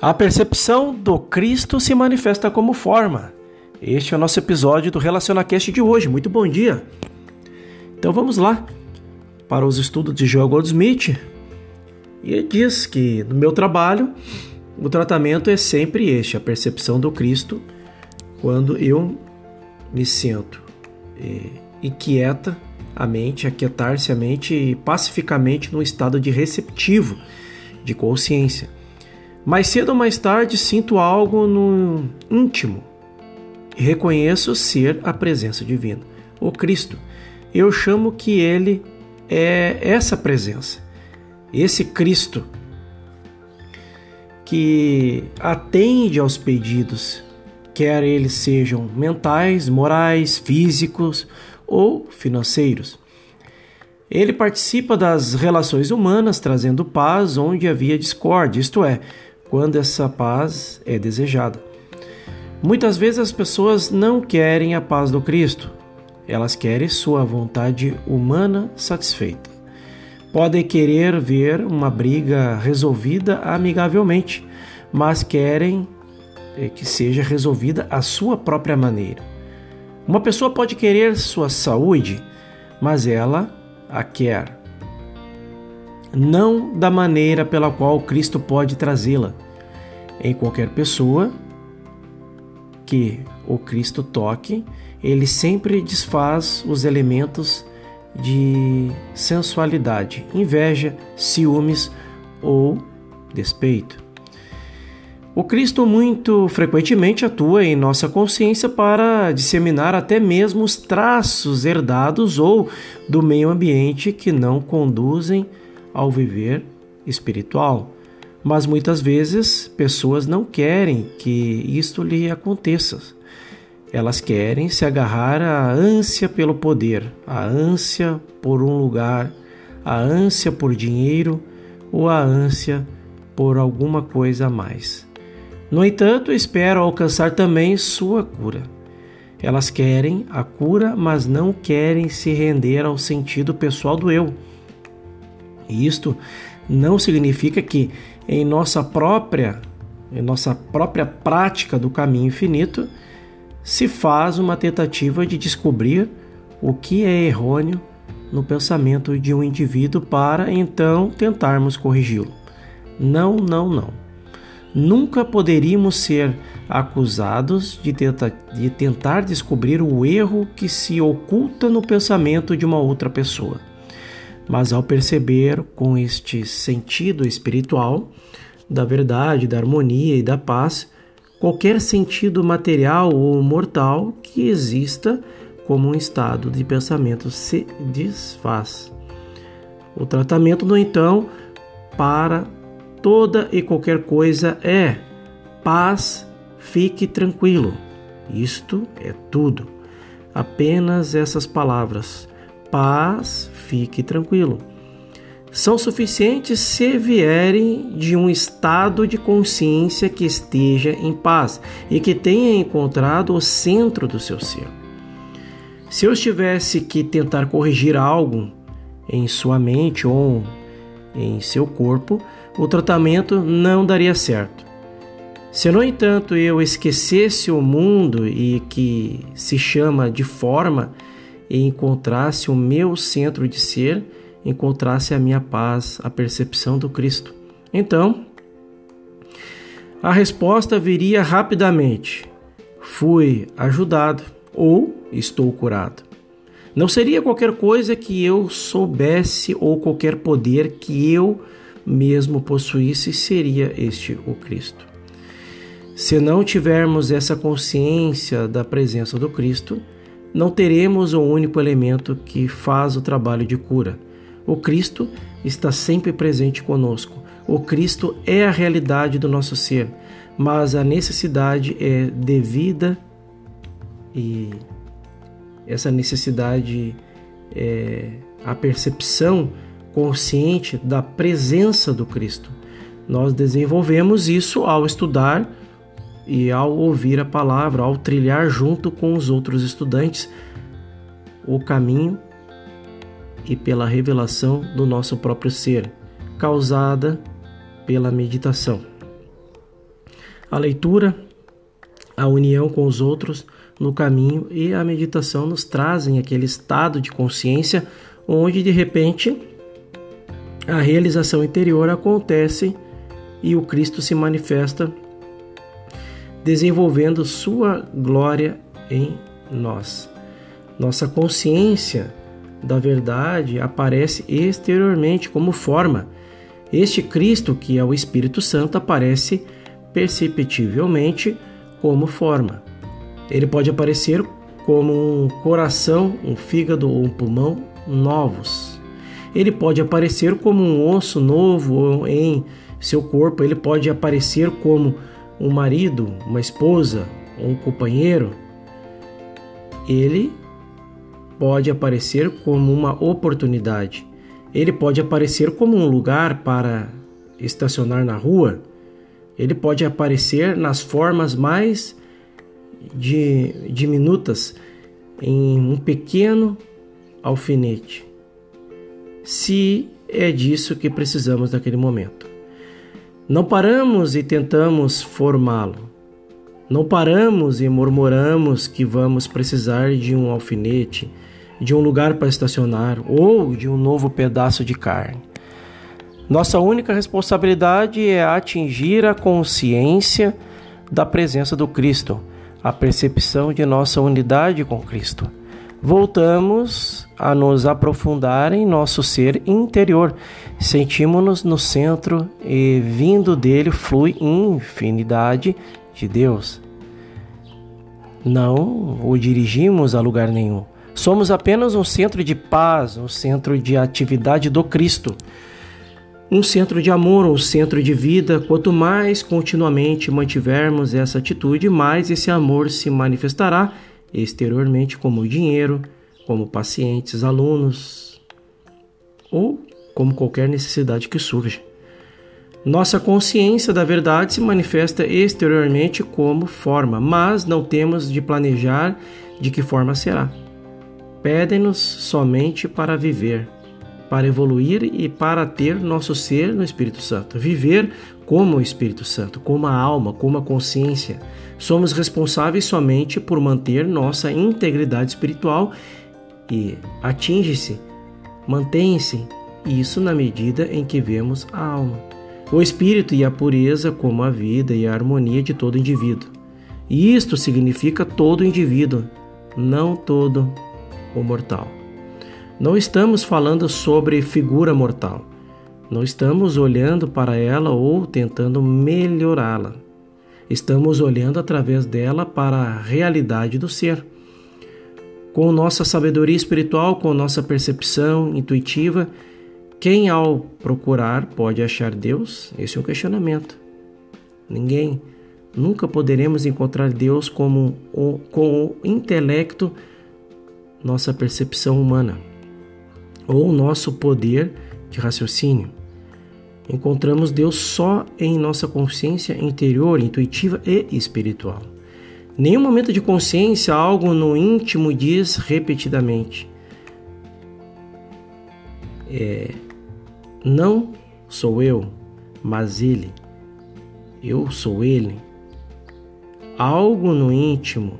A percepção do Cristo se manifesta como forma. Este é o nosso episódio do RelacionaCast de hoje. Muito bom dia! Então vamos lá para os estudos de Joel Goldsmith. E ele diz que no meu trabalho o tratamento é sempre este, a percepção do Cristo, quando eu me sento e, inquieta a mente, aquietar-se a mente pacificamente num estado de receptivo, de consciência mais cedo ou mais tarde sinto algo no íntimo e reconheço ser a presença divina, o Cristo. Eu chamo que ele é essa presença, esse Cristo que atende aos pedidos, quer eles sejam mentais, morais, físicos ou financeiros. Ele participa das relações humanas, trazendo paz onde havia discórdia, isto é, quando essa paz é desejada. Muitas vezes as pessoas não querem a paz do Cristo, elas querem sua vontade humana satisfeita. Podem querer ver uma briga resolvida amigavelmente, mas querem eh, que seja resolvida à sua própria maneira. Uma pessoa pode querer sua saúde, mas ela a quer não da maneira pela qual Cristo pode trazê-la. Em qualquer pessoa que o Cristo toque, ele sempre desfaz os elementos de sensualidade, inveja, ciúmes ou despeito. O Cristo muito frequentemente atua em nossa consciência para disseminar até mesmo os traços herdados ou do meio ambiente que não conduzem ao viver espiritual. Mas muitas vezes pessoas não querem que isto lhe aconteça. Elas querem se agarrar à ânsia pelo poder, à ânsia por um lugar, à ânsia por dinheiro ou à ânsia por alguma coisa a mais. No entanto, esperam alcançar também sua cura. Elas querem a cura, mas não querem se render ao sentido pessoal do eu isto não significa que em nossa própria em nossa própria prática do caminho infinito se faz uma tentativa de descobrir o que é errôneo no pensamento de um indivíduo para então tentarmos corrigi-lo. Não, não, não. Nunca poderíamos ser acusados de, tenta, de tentar descobrir o erro que se oculta no pensamento de uma outra pessoa. Mas ao perceber com este sentido espiritual da verdade, da harmonia e da paz, qualquer sentido material ou mortal que exista como um estado de pensamento se desfaz. O tratamento, no então, para toda e qualquer coisa é paz, fique tranquilo. Isto é tudo. Apenas essas palavras paz, fique tranquilo. São suficientes se vierem de um estado de consciência que esteja em paz e que tenha encontrado o centro do seu ser. Se eu tivesse que tentar corrigir algo em sua mente ou em seu corpo, o tratamento não daria certo. Se, no entanto, eu esquecesse o mundo e que se chama de forma, e encontrasse o meu centro de ser, encontrasse a minha paz, a percepção do Cristo. Então, a resposta viria rapidamente: fui ajudado ou estou curado. Não seria qualquer coisa que eu soubesse ou qualquer poder que eu mesmo possuísse, seria este o Cristo. Se não tivermos essa consciência da presença do Cristo, não teremos o único elemento que faz o trabalho de cura. O Cristo está sempre presente conosco. O Cristo é a realidade do nosso ser, mas a necessidade é devida e essa necessidade é a percepção consciente da presença do Cristo. Nós desenvolvemos isso ao estudar e ao ouvir a palavra, ao trilhar junto com os outros estudantes o caminho e pela revelação do nosso próprio ser, causada pela meditação. A leitura, a união com os outros no caminho e a meditação nos trazem aquele estado de consciência onde de repente a realização interior acontece e o Cristo se manifesta desenvolvendo sua glória em nós. Nossa consciência da verdade aparece exteriormente como forma. Este Cristo, que é o Espírito Santo, aparece perceptivelmente como forma. Ele pode aparecer como um coração, um fígado ou um pulmão novos. Ele pode aparecer como um osso novo em seu corpo, ele pode aparecer como um marido, uma esposa, um companheiro. Ele pode aparecer como uma oportunidade. Ele pode aparecer como um lugar para estacionar na rua. Ele pode aparecer nas formas mais de, diminutas em um pequeno alfinete. Se é disso que precisamos naquele momento. Não paramos e tentamos formá-lo. Não paramos e murmuramos que vamos precisar de um alfinete, de um lugar para estacionar ou de um novo pedaço de carne. Nossa única responsabilidade é atingir a consciência da presença do Cristo, a percepção de nossa unidade com Cristo. Voltamos a nos aprofundar em nosso ser interior. Sentimos-nos no centro e vindo dele flui infinidade de Deus. Não o dirigimos a lugar nenhum. Somos apenas um centro de paz, um centro de atividade do Cristo um centro de amor, um centro de vida. Quanto mais continuamente mantivermos essa atitude, mais esse amor se manifestará exteriormente como dinheiro, como pacientes, alunos ou como qualquer necessidade que surja. Nossa consciência da verdade se manifesta exteriormente como forma, mas não temos de planejar de que forma será. Pedem-nos somente para viver para evoluir e para ter nosso ser no Espírito Santo. Viver como o Espírito Santo, como a alma, como a consciência. Somos responsáveis somente por manter nossa integridade espiritual e atinge-se, mantém-se isso na medida em que vemos a alma, o espírito e a pureza como a vida e a harmonia de todo indivíduo. E isto significa todo indivíduo, não todo o mortal. Não estamos falando sobre figura mortal. Não estamos olhando para ela ou tentando melhorá-la. Estamos olhando através dela para a realidade do ser. Com nossa sabedoria espiritual, com nossa percepção intuitiva, quem ao procurar pode achar Deus? Esse é um questionamento. Ninguém. Nunca poderemos encontrar Deus como com o intelecto, nossa percepção humana ou nosso poder de raciocínio. Encontramos Deus só em nossa consciência interior, intuitiva e espiritual. Nenhum momento de consciência, algo no íntimo diz repetidamente: é, Não sou eu, mas Ele. Eu sou Ele. Algo no íntimo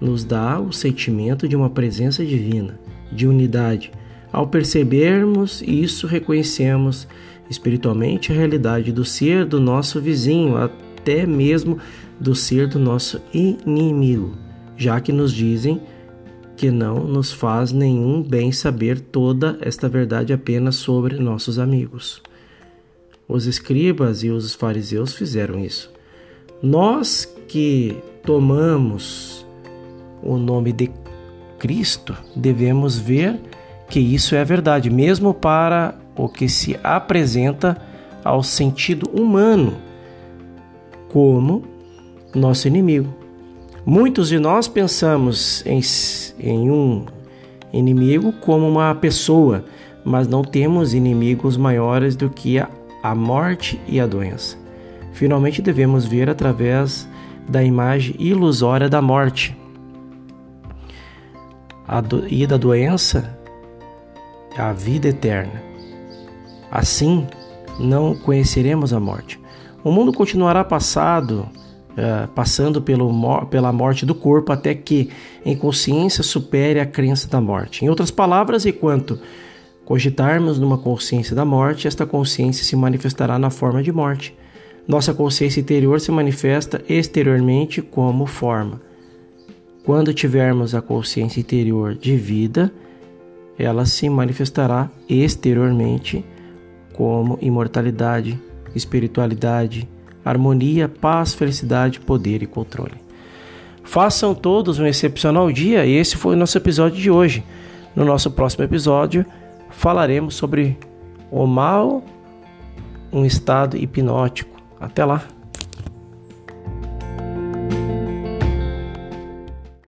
nos dá o sentimento de uma presença divina de unidade. Ao percebermos isso, reconhecemos espiritualmente a realidade do ser do nosso vizinho, até mesmo do ser do nosso inimigo, já que nos dizem que não nos faz nenhum bem saber toda esta verdade apenas sobre nossos amigos. Os escribas e os fariseus fizeram isso. Nós que tomamos o nome de Cristo, devemos ver que isso é verdade, mesmo para o que se apresenta ao sentido humano como nosso inimigo. Muitos de nós pensamos em, em um inimigo como uma pessoa, mas não temos inimigos maiores do que a, a morte e a doença. Finalmente devemos ver através da imagem ilusória da morte do, e da doença a vida eterna. Assim, não conheceremos a morte. O mundo continuará passado, uh, passando pelo, pela morte do corpo até que, em consciência, supere a crença da morte. Em outras palavras, enquanto cogitarmos numa consciência da morte, esta consciência se manifestará na forma de morte. Nossa consciência interior se manifesta exteriormente como forma. Quando tivermos a consciência interior de vida, ela se manifestará exteriormente como imortalidade, espiritualidade, harmonia, paz, felicidade, poder e controle. Façam todos um excepcional dia. Esse foi o nosso episódio de hoje. No nosso próximo episódio, falaremos sobre o mal, um estado hipnótico. Até lá!